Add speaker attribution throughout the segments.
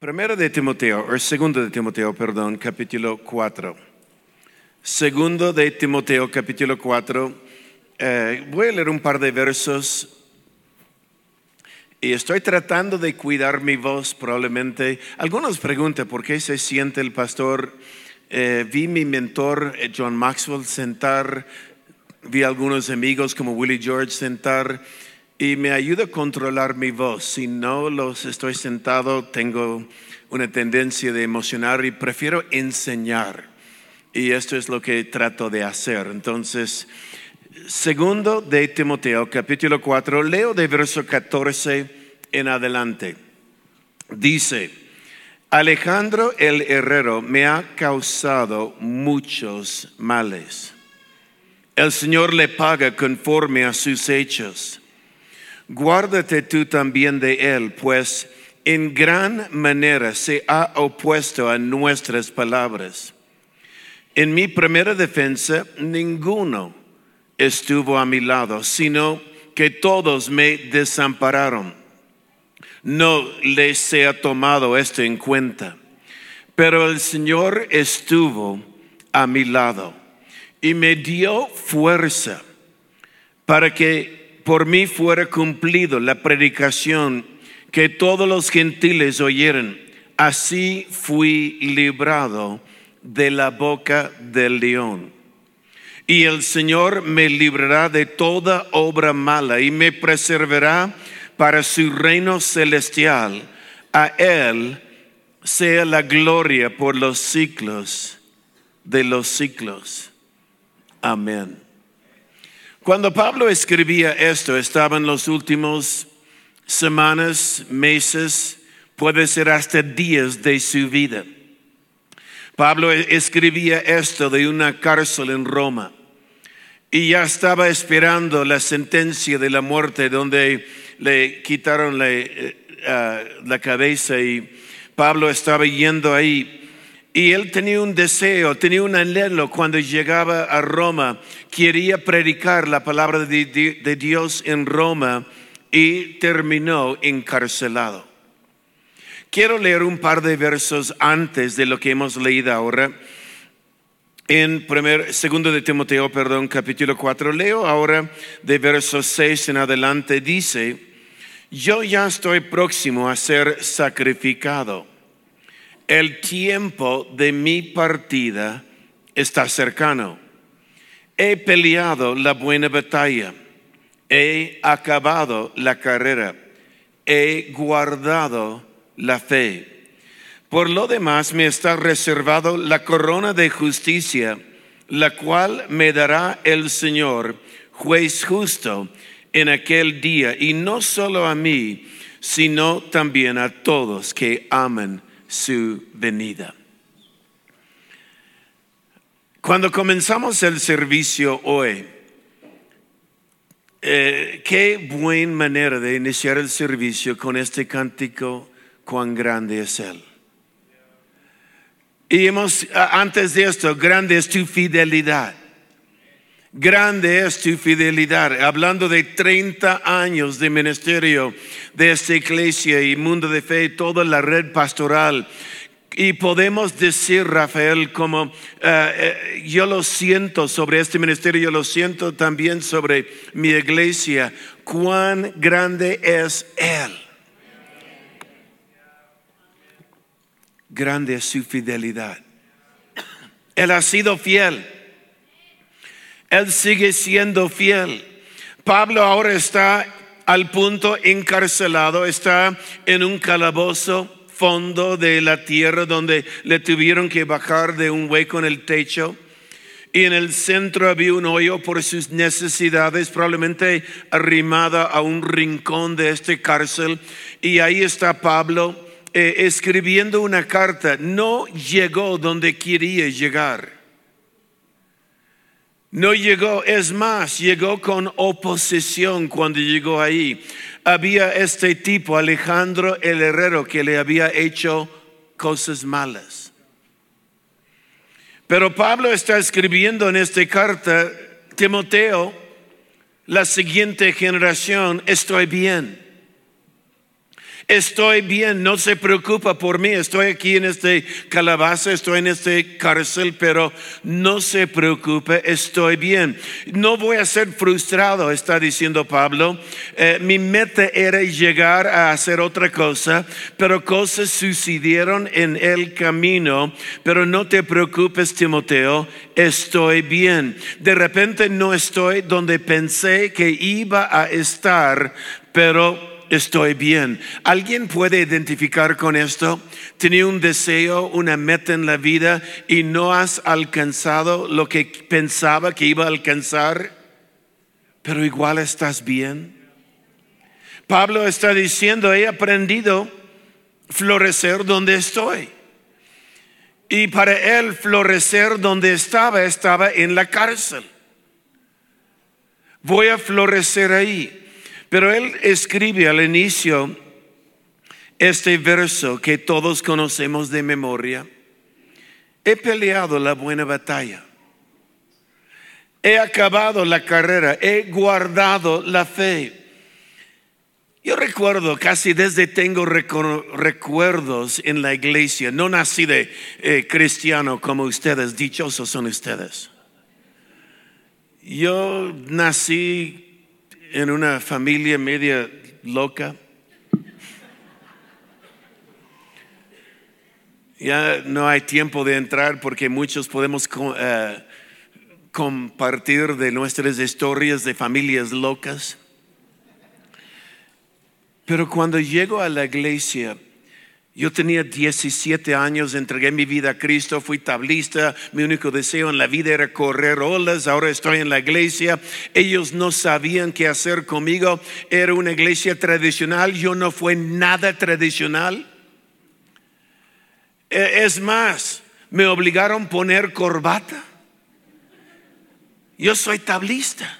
Speaker 1: Primero de Timoteo, o segundo de Timoteo, perdón, capítulo 4. Segundo de Timoteo, capítulo 4. Eh, voy a leer un par de versos y estoy tratando de cuidar mi voz probablemente. Algunos preguntan por qué se siente el pastor. Eh, vi mi mentor eh, John Maxwell sentar, vi algunos amigos como Willie George sentar y me ayuda a controlar mi voz. Si no los estoy sentado, tengo una tendencia de emocionar y prefiero enseñar. Y esto es lo que trato de hacer. Entonces, segundo de Timoteo, capítulo 4, leo de verso 14 en adelante. Dice, Alejandro el herrero me ha causado muchos males. El Señor le paga conforme a sus hechos guárdate tú también de él, pues en gran manera se ha opuesto a nuestras palabras. En mi primera defensa, ninguno estuvo a mi lado, sino que todos me desampararon. No les he tomado esto en cuenta, pero el Señor estuvo a mi lado y me dio fuerza para que por mí fuera cumplido la predicación que todos los gentiles oyeron. Así fui librado de la boca del león. Y el Señor me librará de toda obra mala y me preservará para su reino celestial. A Él sea la gloria por los siglos de los siglos. Amén. Cuando Pablo escribía esto, estaban los últimos semanas, meses, puede ser hasta días de su vida. Pablo escribía esto de una cárcel en Roma y ya estaba esperando la sentencia de la muerte donde le quitaron la, ah, la cabeza y Pablo estaba yendo ahí y él tenía un deseo, tenía un anhelo cuando llegaba a Roma. Quería predicar la palabra de, Dios en Roma y terminó encarcelado. Quiero leer un par de versos antes de lo que hemos leído ahora. En primer, segundo de Timoteo, perdón, capítulo 4, leo ahora de versos 6 en adelante, dice, yo ya estoy próximo a ser sacrificado el tiempo de mi partida está cercano. He peleado la buena batalla, he acabado la carrera, he guardado la fe. Por lo demás me está reservado la corona de justicia, la cual me dará el Señor, juez justo, en aquel día, y no solo a mí, sino también a todos que aman su venida. Cuando comenzamos el servicio hoy, eh, qué buena manera de iniciar el servicio con este cántico, cuán grande es Él. Y hemos, antes de esto, grande es tu fidelidad. Grande es tu fidelidad. Hablando de 30 años de ministerio de esta iglesia y mundo de fe, toda la red pastoral. Y podemos decir, Rafael, como eh, eh, yo lo siento sobre este ministerio, yo lo siento también sobre mi iglesia, cuán grande es Él. Grande es su fidelidad. Él ha sido fiel. Él sigue siendo fiel. Pablo ahora está al punto encarcelado, está en un calabozo fondo de la tierra donde le tuvieron que bajar de un hueco en el techo. Y en el centro había un hoyo por sus necesidades, probablemente arrimada a un rincón de este cárcel. Y ahí está Pablo eh, escribiendo una carta. No llegó donde quería llegar. No llegó, es más, llegó con oposición cuando llegó ahí. Había este tipo, Alejandro el Herrero, que le había hecho cosas malas. Pero Pablo está escribiendo en esta carta, Timoteo, la siguiente generación, estoy bien. Estoy bien, no se preocupa por mí, estoy aquí en este calabaza, estoy en este cárcel, pero no se preocupe, estoy bien. No voy a ser frustrado, está diciendo Pablo. Eh, mi meta era llegar a hacer otra cosa, pero cosas sucedieron en el camino, pero no te preocupes, Timoteo, estoy bien. De repente no estoy donde pensé que iba a estar, pero estoy bien. ¿Alguien puede identificar con esto? Tenía un deseo, una meta en la vida y no has alcanzado lo que pensaba que iba a alcanzar, pero igual estás bien. Pablo está diciendo, he aprendido florecer donde estoy. Y para él florecer donde estaba, estaba en la cárcel. Voy a florecer ahí. Pero él escribe al inicio este verso que todos conocemos de memoria. He peleado la buena batalla. He acabado la carrera. He guardado la fe. Yo recuerdo, casi desde tengo recuerdos en la iglesia, no nací de eh, cristiano como ustedes, dichosos son ustedes. Yo nací en una familia media loca. Ya no hay tiempo de entrar porque muchos podemos eh, compartir de nuestras historias de familias locas. Pero cuando llego a la iglesia, yo tenía 17 años, entregué mi vida a Cristo, fui tablista, mi único deseo en la vida era correr olas, ahora estoy en la iglesia, ellos no sabían qué hacer conmigo, era una iglesia tradicional, yo no fui nada tradicional. E, es más, me obligaron a poner corbata. Yo soy tablista.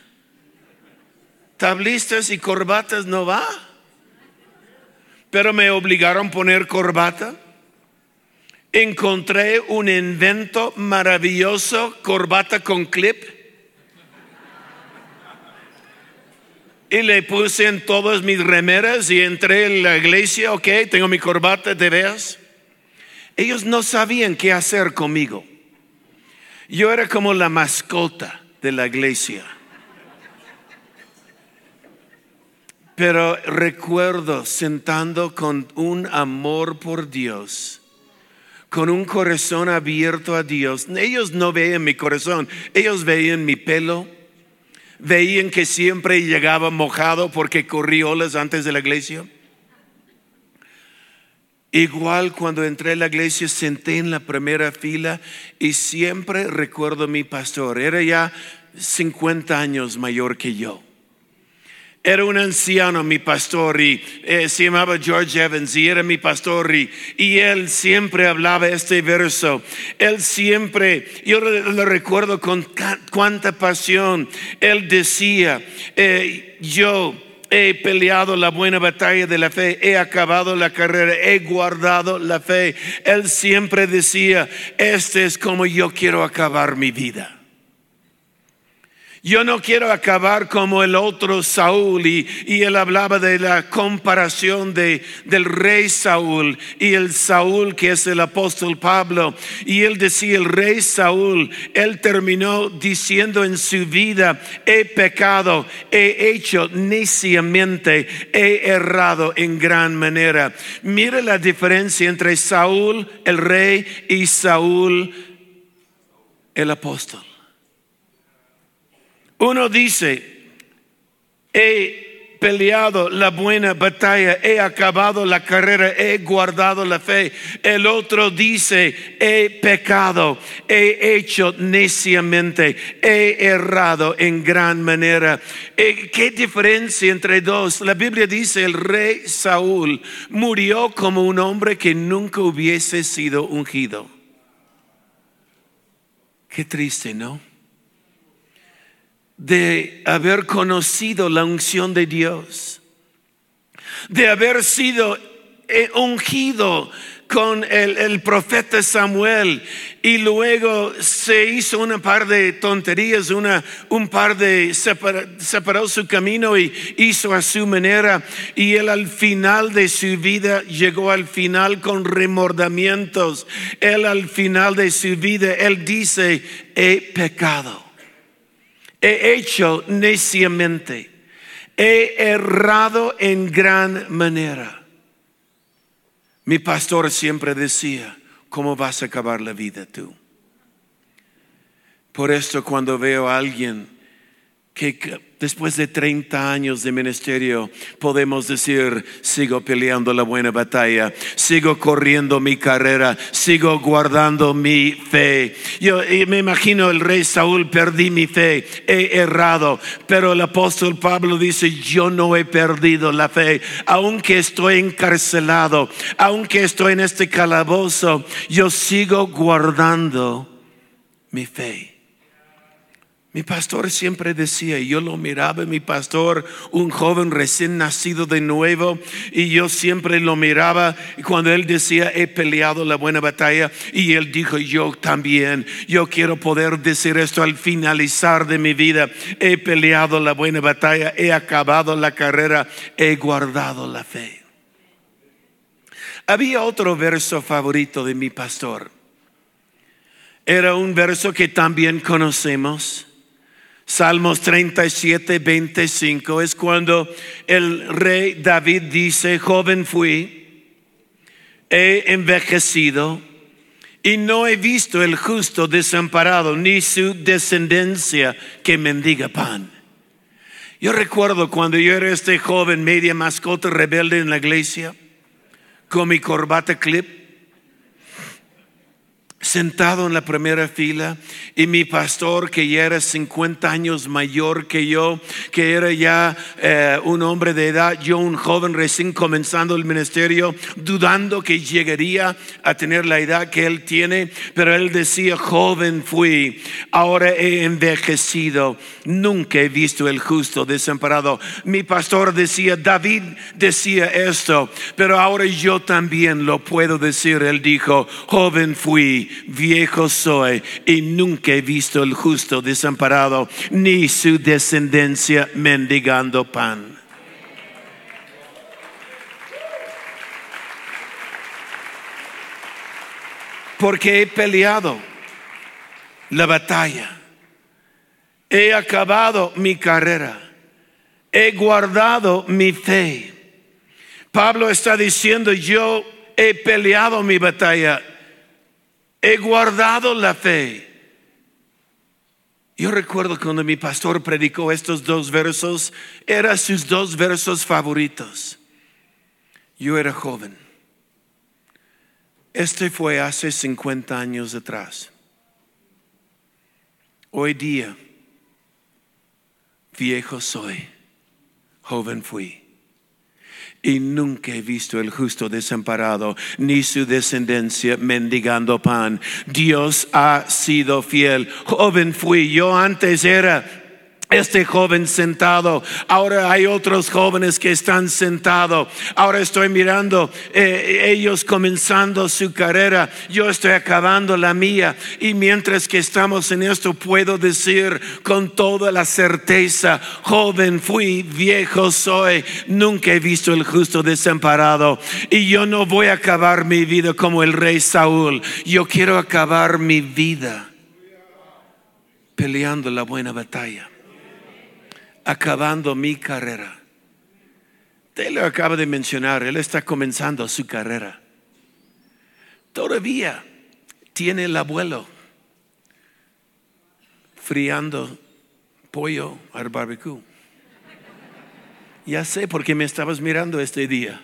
Speaker 1: Tablistas y corbatas no va pero me obligaron a poner corbata. Encontré un invento maravilloso, corbata con clip. Y le puse en todas mis remeras y entré en la iglesia, ok, tengo mi corbata, ¿te veas? Ellos no sabían qué hacer conmigo. Yo era como la mascota de la iglesia. Pero recuerdo sentando con un amor por Dios, con un corazón abierto a Dios. Ellos no veían mi corazón, ellos veían mi pelo, veían que siempre llegaba mojado porque corrí olas antes de la iglesia. Igual cuando entré a la iglesia senté en la primera fila y siempre recuerdo a mi pastor, era ya 50 años mayor que yo. Era un anciano, mi pastor, y eh, se llamaba George Evans, y era mi pastor, y, él siempre hablaba este verso. Él siempre, yo lo recuerdo con cuánta pasión, él decía, eh, yo he peleado la buena batalla de la fe, he acabado la carrera, he guardado la fe. Él siempre decía, este es como yo quiero acabar mi vida. Yo no quiero acabar como el otro Saúl y, él hablaba de la comparación de, del rey Saúl y el Saúl que es el apóstol Pablo. Y él decía, el rey Saúl, él terminó diciendo en su vida, he pecado, he hecho neciamente, he errado en gran manera. Mira la diferencia entre Saúl, el rey, y Saúl, el apóstol. Uno dice, he peleado la buena batalla, he acabado la carrera, he guardado la fe. El otro dice, he pecado, he hecho neciamente, he errado en gran manera. Eh, ¿Qué diferencia entre dos? La Biblia dice, el rey Saúl murió como un hombre que nunca hubiese sido ungido. Qué triste, ¿no? De haber conocido la unción de Dios, de haber sido eh, ungido con el, profeta Samuel y luego se hizo una par de tonterías, una, un par de separó su camino y hizo a su manera y él al final de su vida llegó al final con remordimientos. Él al final de su vida, él dice, he pecado, he hecho neciamente, he errado en gran manera. Mi pastor siempre decía, ¿cómo vas a acabar la vida tú? Por esto cuando veo a alguien que después de 30 años de ministerio podemos decir, sigo peleando la buena batalla, sigo corriendo mi carrera, sigo guardando mi fe. Yo me imagino el rey Saúl, perdí mi fe, he errado, pero el apóstol Pablo dice, yo no he perdido la fe, aunque estoy encarcelado, aunque estoy en este calabozo, yo sigo guardando mi fe. Mi pastor siempre decía, y yo lo miraba, mi pastor, un joven recién nacido de nuevo, y yo siempre lo miraba y cuando él decía, he peleado la buena batalla, y él dijo, yo también, yo quiero poder decir esto al finalizar de mi vida, he peleado la buena batalla, he acabado la carrera, he guardado la fe. Había otro verso favorito de mi pastor. Era un verso que también conocemos. Salmos 37, 25 es cuando el rey David dice, joven fui, he envejecido y no he visto el justo desamparado, ni su descendencia que mendiga pan. Yo recuerdo cuando yo era este joven media mascota rebelde en la iglesia, con mi corbata clip, sentado en la primera fila y mi pastor que ya era 50 años mayor que yo, que era ya eh, un hombre de edad, yo un joven recién comenzando el ministerio, dudando que llegaría a tener la edad que él tiene, pero él decía, joven fui, ahora he envejecido, nunca he visto el justo desamparado. Mi pastor decía, David decía esto, pero ahora yo también lo puedo decir, él dijo, joven fui, viejo soy y nunca he visto el justo desamparado ni su descendencia mendigando pan. Porque he peleado la batalla, he acabado mi carrera, he guardado mi fe. Pablo está diciendo, yo he peleado mi batalla, he guardado la fe. Yo recuerdo cuando mi pastor predicó estos dos versos, eran sus dos versos favoritos. Yo era joven. Este fue hace 50 años atrás. Hoy día, viejo soy, joven fui. Y nunca he visto el justo desamparado, ni su descendencia mendigando pan. Dios ha sido fiel. Joven fui, yo antes era este joven sentado, ahora hay otros jóvenes que están sentados, ahora estoy mirando eh, ellos comenzando su carrera, yo estoy acabando la mía. Y mientras que estamos en esto puedo decir con toda la certeza, joven fui, viejo soy, nunca he visto el justo desamparado. Y yo no voy a acabar mi vida como el rey Saúl, yo quiero acabar mi vida peleando la buena batalla acabando mi carrera. Taylor acaba de mencionar, él está comenzando su carrera. Todavía tiene el abuelo friando pollo al barbecue. Ya sé por qué me estabas mirando este día.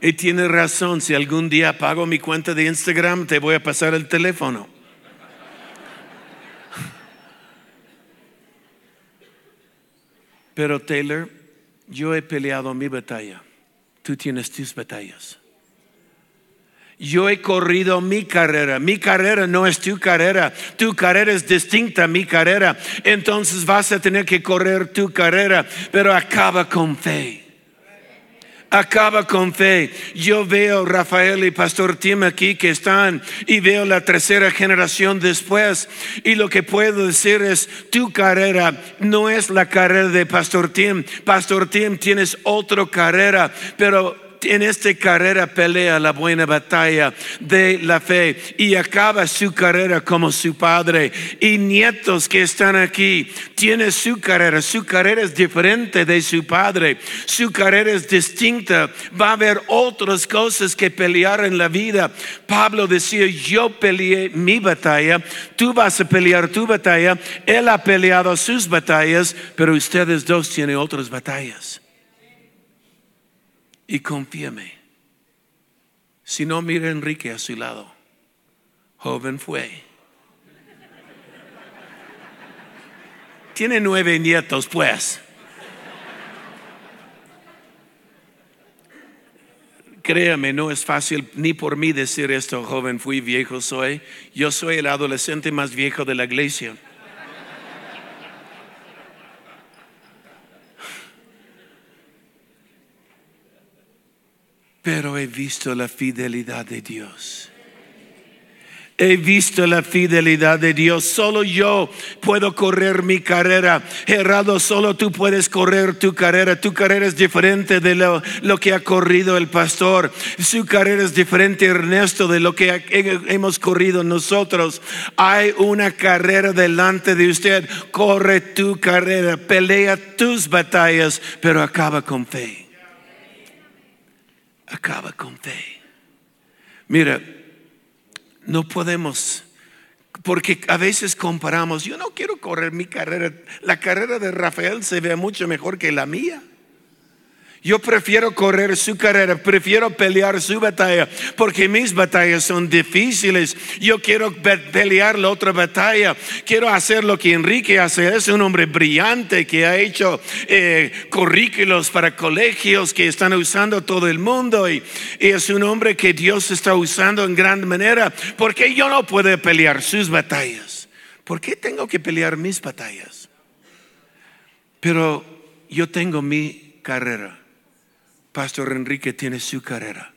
Speaker 1: Y tiene razón, si algún día pago mi cuenta de Instagram, te voy a pasar el teléfono. Pero Taylor, yo he peleado mi batalla. Tú tienes tus batallas. Yo he corrido mi carrera. Mi carrera no es tu carrera. Tu carrera es distinta a mi carrera. Entonces vas a tener que correr tu carrera, pero acaba con fe. Acaba con fe. Yo veo Rafael y Pastor Tim aquí que están y veo la tercera generación después. Y lo que puedo decir es, tu carrera no es la carrera de Pastor Tim. Pastor Tim tienes otra carrera, pero en esta carrera pelea la buena batalla de la fe y acaba su carrera como su padre. Y nietos que están aquí, tiene su carrera, su carrera es diferente de su padre, su carrera es distinta, va a haber otras cosas que pelear en la vida. Pablo decía, yo peleé mi batalla, tú vas a pelear tu batalla, él ha peleado sus batallas, pero ustedes dos tienen otras batallas y confíame. Si no, mira a Enrique a su lado. Joven fue. Tiene nueve nietos, pues. Créame, no es fácil ni por mí decir esto, joven fui, viejo soy. Yo soy el adolescente más viejo de la iglesia. Pero he visto la fidelidad de Dios. He visto la fidelidad de Dios. Solo yo puedo correr mi carrera. Gerardo, solo tú puedes correr tu carrera. Tu carrera es diferente de lo, lo, que ha corrido el pastor. Su carrera es diferente, Ernesto, de lo que hemos corrido nosotros. Hay una carrera delante de usted. Corre tu carrera. Pelea tus batallas, pero acaba con fe acaba con fe. Mira, no podemos, porque a veces comparamos, yo no quiero correr mi carrera, la carrera de Rafael se ve mucho mejor que la mía. Yo prefiero correr su carrera, prefiero pelear su batalla, porque mis batallas son difíciles. Yo quiero pelear la otra batalla. Quiero hacer lo que Enrique hace. Es un hombre brillante que ha hecho eh, currículos para colegios que están usando todo el mundo. Y, y es un hombre que Dios está usando en gran manera. porque yo no puedo pelear sus batallas? ¿Por qué tengo que pelear mis batallas? Pero yo tengo mi carrera. Pastor Enrique tiene su carrera.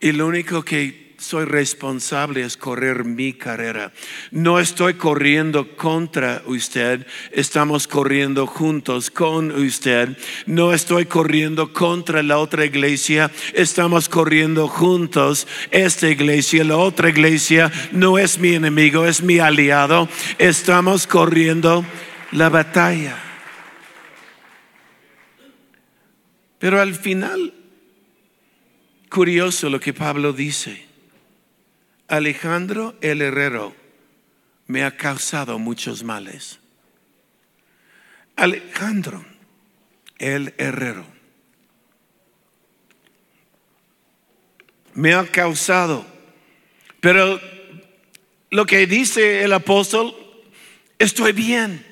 Speaker 1: Y lo único que soy responsable es correr mi carrera. No estoy corriendo contra usted, estamos corriendo juntos con usted. No estoy corriendo contra la otra iglesia, estamos corriendo juntos. Esta iglesia, la otra iglesia, no es mi enemigo, es mi aliado. Estamos corriendo la batalla. Pero al final, curioso lo que Pablo dice. Alejandro el herrero me ha causado muchos males. Alejandro el herrero me ha causado. Pero lo que dice el apóstol, estoy bien.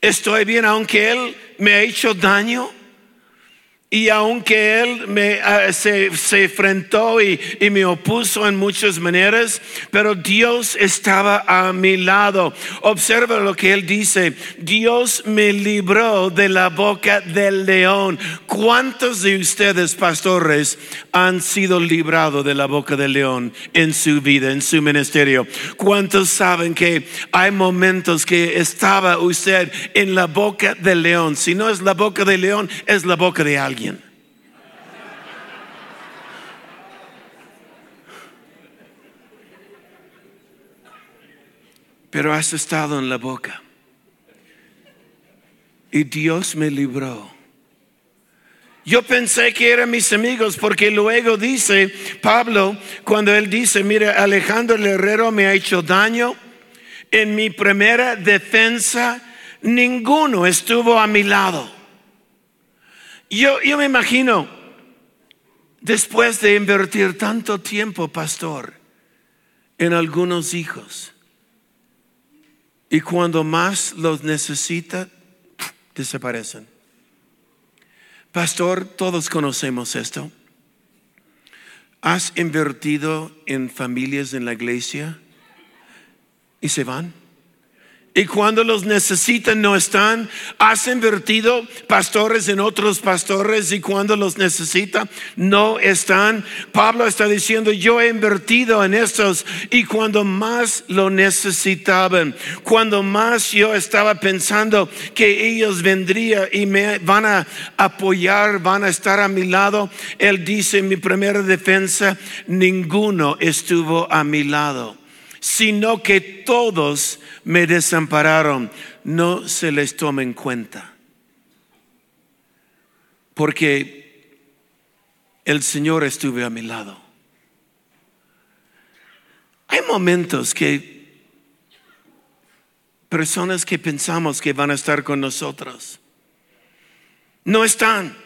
Speaker 1: Estoy bien, aunque él me ha hecho daño y aunque él me, ah, se, se, enfrentó y, y, me opuso en muchas maneras, pero Dios estaba a mi lado. Observa lo que él dice. Dios me libró de la boca del león. ¿Cuántos de ustedes, pastores, han sido librados de la boca del león en su vida, en su ministerio? ¿Cuántos saben que hay momentos que estaba usted en la boca del león? Si no es la boca del león, es la boca de alguien. Pero has estado en la boca. Y Dios me libró. Yo pensé que eran mis amigos porque luego dice Pablo, cuando él dice, mira, Alejandro el Herrero me ha hecho daño, en mi primera defensa ninguno estuvo a mi lado. Yo, yo me imagino, después de invertir tanto tiempo, pastor, en algunos hijos, y cuando más los necesita, desaparecen. Pastor, todos conocemos esto. ¿Has invertido en familias en la iglesia y se van? Y cuando los necesitan no están. Has invertido pastores en otros pastores y cuando los necesitan no están. Pablo está diciendo, yo he invertido en estos y cuando más lo necesitaban, cuando más yo estaba pensando que ellos vendrían y me van a apoyar, van a estar a mi lado, él dice en mi primera defensa, ninguno estuvo a mi lado sino que todos me desampararon. No se les toma en cuenta. Porque el Señor estuvo a mi lado. Hay momentos que personas que pensamos que van a estar con nosotros no están.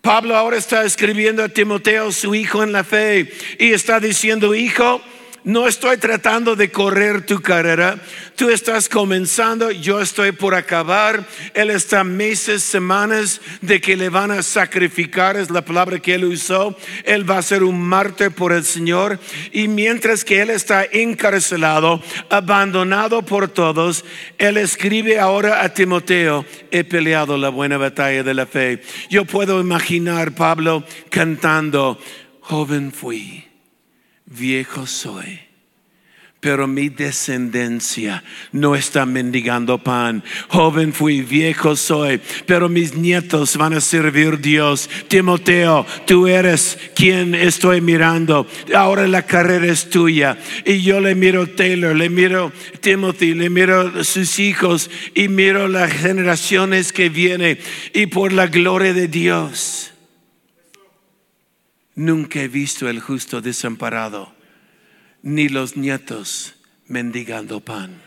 Speaker 1: Pablo ahora está escribiendo a Timoteo, su hijo en la fe, y está diciendo, hijo, no estoy tratando de correr tu carrera. Tú estás comenzando, yo estoy por acabar. Él está meses, semanas de que le van a sacrificar, es la palabra que él usó. Él va a ser un mártir por el Señor. Y mientras que él está encarcelado, abandonado por todos, él escribe ahora a Timoteo, he peleado la buena batalla de la fe. Yo puedo imaginar Pablo cantando, joven fui viejo soy pero mi descendencia no está mendigando pan. Joven fui, viejo soy, pero mis nietos van a servir Dios. Timoteo, tú eres quien estoy mirando. Ahora la carrera es tuya. Y yo le miro Taylor, le miro Timothy, le miro sus hijos y miro las generaciones que vienen. Y por la gloria de Dios Nunca he visto el justo desamparado, ni los nietos mendigando pan.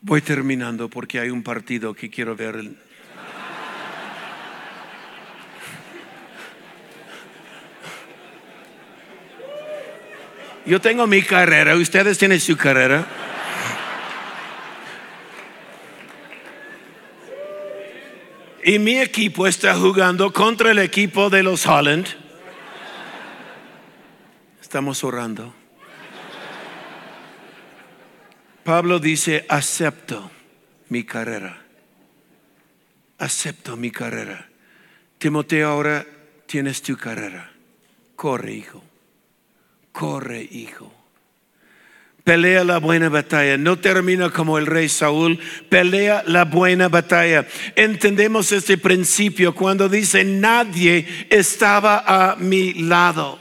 Speaker 1: Voy terminando porque hay un partido que quiero ver. Yo tengo mi carrera, ustedes tienen su carrera. Y mi equipo está jugando contra el equipo de los Holland. Estamos orando. Pablo dice, acepto mi carrera. Acepto mi carrera. Timoteo, ahora tienes tu carrera. Corre, hijo. Corre, hijo pelea la buena batalla. No termina como el rey Saúl, pelea la buena batalla. Entendemos este principio cuando dice, nadie estaba a mi lado.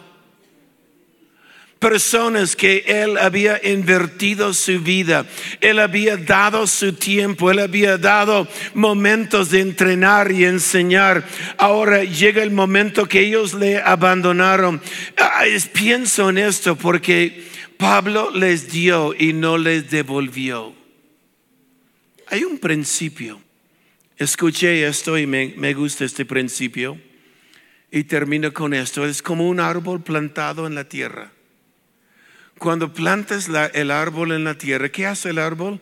Speaker 1: Personas que él había invertido su vida, él había dado su tiempo, él había dado momentos de entrenar y enseñar. Ahora llega el momento que ellos le abandonaron. Pienso en esto porque Pablo les dio y no les devolvió. Hay un principio. Escuché esto y me, gusta este principio. Y termino con esto. Es como un árbol plantado en la tierra. Cuando plantas el árbol en la tierra, ¿qué hace el árbol?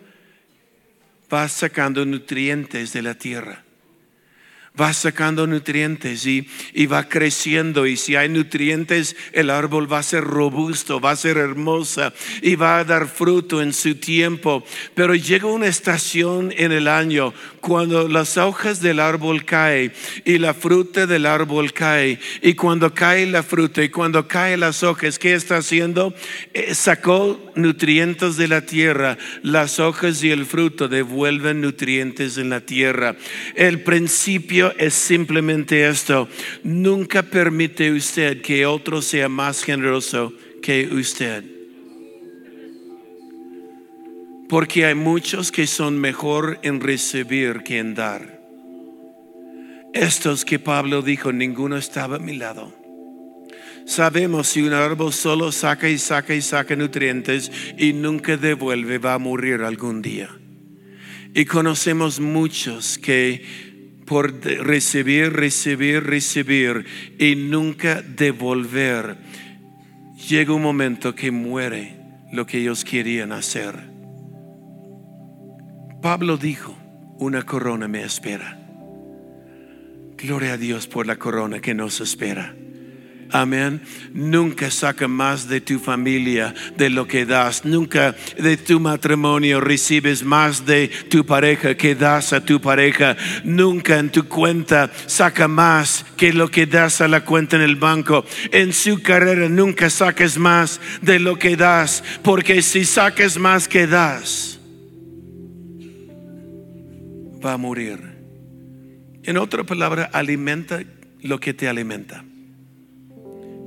Speaker 1: Va sacando nutrientes de la tierra va sacando nutrientes y, va creciendo. Y si hay nutrientes, el árbol va a ser robusto, va a ser hermosa y va a dar fruto en su tiempo. Pero llega una estación en el año cuando las hojas del árbol caen y la fruta del árbol cae. Y cuando cae la fruta y cuando caen las hojas, ¿qué está haciendo? Eh, sacó nutrientes de la tierra. Las hojas y el fruto devuelven nutrientes en la tierra. El principio es simplemente esto. Nunca permite usted que otro sea más generoso que usted. Porque hay muchos que son mejor en recibir que en dar. Estos que Pablo dijo, ninguno estaba a mi lado. Sabemos si un árbol solo saca y saca y saca nutrientes y nunca devuelve, va a morir algún día. Y conocemos muchos que por recibir, recibir, recibir y nunca devolver, llega un momento que muere lo que ellos querían hacer. Pablo dijo, una corona me espera. Gloria a Dios por la corona que nos espera. Amén. Nunca saca más de tu familia de lo que das. Nunca de tu matrimonio recibes más de tu pareja que das a tu pareja. Nunca en tu cuenta saca más que lo que das a la cuenta en el banco. En su carrera nunca saques más de lo que das. Porque si saques más que das, va a morir. En otra palabra, alimenta lo que te alimenta.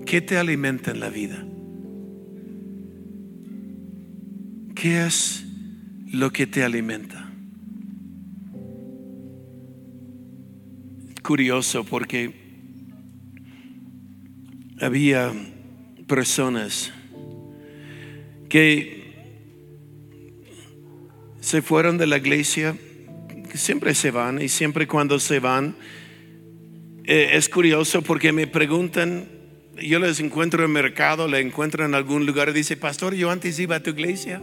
Speaker 1: ¿Qué te alimenta en la vida? ¿Qué es lo que te alimenta? Curioso porque había personas que se fueron de la iglesia, que siempre se van y siempre cuando se van, eh, es curioso porque me preguntan, yo les encuentro en el mercado, le encuentro en algún lugar y dice, pastor, yo antes iba a tu iglesia.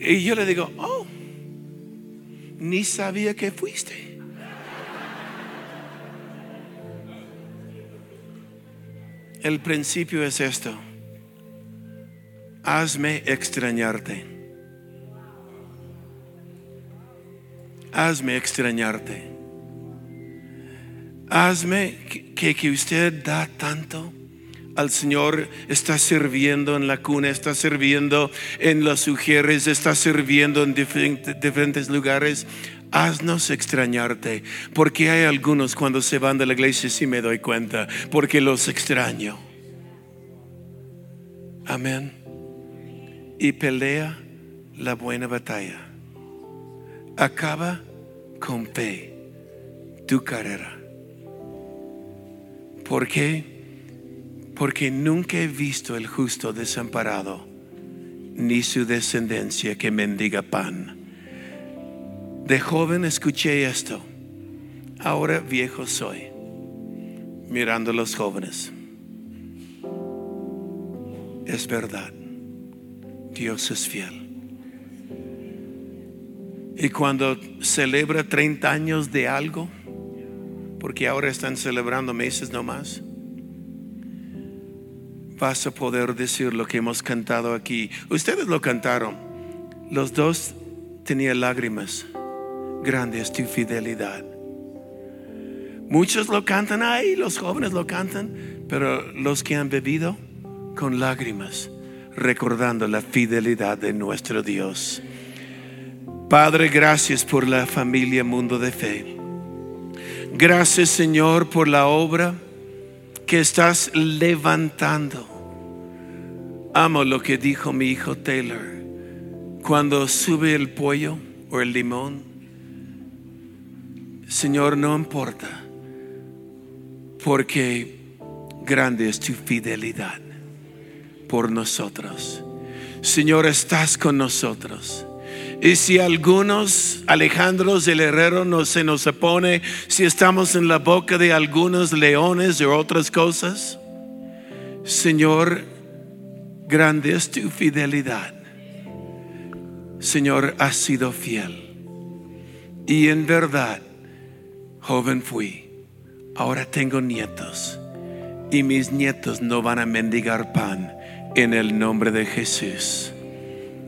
Speaker 1: Y yo le digo, oh, ni sabía que fuiste. El principio es esto. Hazme extrañarte. Hazme extrañarte. Hazme que, que usted da tanto al Señor, está sirviendo en la cuna, está sirviendo en los sugieres, está sirviendo en diferentes, diferentes lugares. Haznos extrañarte, porque hay algunos cuando se van de la iglesia, sí me doy cuenta, porque los extraño. Amén. Y pelea la buena batalla. Acaba con fe tu carrera. ¿Por qué? Porque nunca he visto el justo desamparado, ni su descendencia que mendiga pan. De joven escuché esto, ahora viejo soy, mirando a los jóvenes. Es verdad, Dios es fiel. Y cuando celebra 30 años de algo, porque ahora están celebrando meses nomás, vas a poder decir lo que hemos cantado aquí. Ustedes lo cantaron. Los dos tenían lágrimas. Grande es tu fidelidad. Muchos lo cantan ahí, los jóvenes lo cantan, pero los que han bebido con lágrimas, recordando la fidelidad de nuestro Dios. Padre, gracias por la familia Mundo de Fe. Gracias Señor por la obra que estás levantando. Amo lo que dijo mi hijo Taylor. Cuando sube el pollo o el limón, Señor, no importa, porque grande es tu fidelidad por nosotros. Señor, estás con nosotros. Y si algunos Alejandros del Herrero no se nos opone, si estamos en la boca de algunos leones o otras cosas, Señor, grande es tu fidelidad. Señor, has sido fiel. Y en verdad, joven fui, ahora tengo nietos. Y mis nietos no van a mendigar pan en el nombre de Jesús.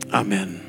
Speaker 1: Amén.